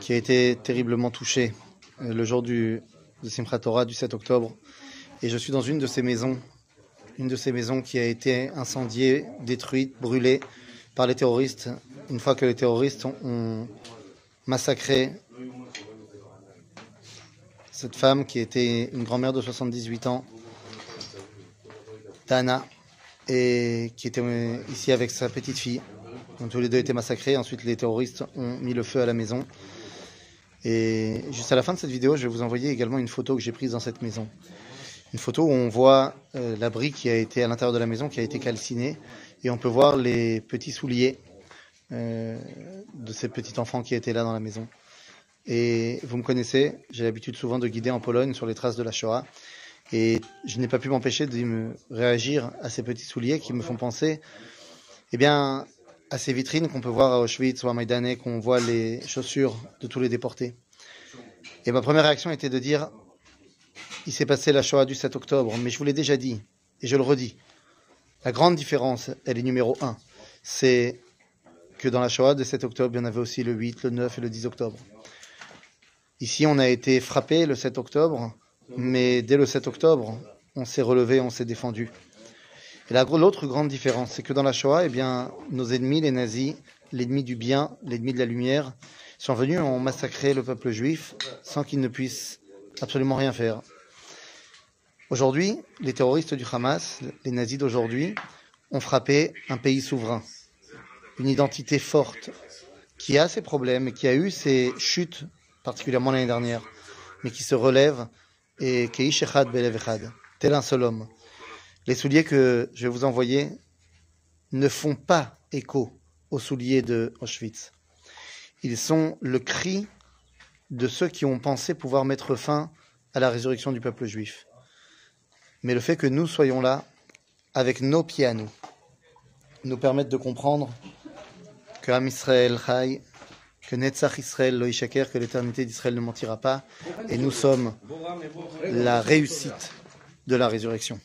Qui a été terriblement touché euh, le jour du, de du 7 octobre. Et je suis dans une de ces maisons, une de ces maisons qui a été incendiée, détruite, brûlée par les terroristes, une fois que les terroristes ont, ont massacré cette femme qui était une grand-mère de 78 ans, Tana, et qui était euh, ici avec sa petite fille. Tous les deux étaient massacrés. Ensuite, les terroristes ont mis le feu à la maison. Et juste à la fin de cette vidéo, je vais vous envoyer également une photo que j'ai prise dans cette maison. Une photo où on voit euh, l'abri qui a été à l'intérieur de la maison, qui a été calciné. Et on peut voir les petits souliers euh, de ces petits enfants qui étaient là dans la maison. Et vous me connaissez, j'ai l'habitude souvent de guider en Pologne sur les traces de la Shoah. Et je n'ai pas pu m'empêcher de me réagir à ces petits souliers qui me font penser, eh bien, à ces vitrines qu'on peut voir à Auschwitz ou à Maïdané, qu'on voit les chaussures de tous les déportés. Et ma première réaction était de dire, il s'est passé la Shoah du 7 octobre, mais je vous l'ai déjà dit, et je le redis. La grande différence, elle est numéro un. C'est que dans la Shoah de 7 octobre, il y en avait aussi le 8, le 9 et le 10 octobre. Ici, on a été frappé le 7 octobre, mais dès le 7 octobre, on s'est relevé, on s'est défendu. Et l'autre grande différence, c'est que dans la Shoah, eh nos ennemis, les nazis, l'ennemi du bien, l'ennemi de la lumière, sont venus, ont massacré le peuple juif sans qu'ils ne puissent absolument rien faire. Aujourd'hui, les terroristes du Hamas, les nazis d'aujourd'hui, ont frappé un pays souverain, une identité forte, qui a ses problèmes et qui a eu ses chutes, particulièrement l'année dernière, mais qui se relève et Keish Echad, tel un seul homme. Les souliers que je vais vous envoyer ne font pas écho aux souliers de Auschwitz. Ils sont le cri de ceux qui ont pensé pouvoir mettre fin à la résurrection du peuple juif. Mais le fait que nous soyons là, avec nos pieds à nous, nous permettent de comprendre que Am Israël Chai, que Netzach Israël lo que l'éternité d'Israël ne mentira pas, et nous sommes la réussite de la résurrection.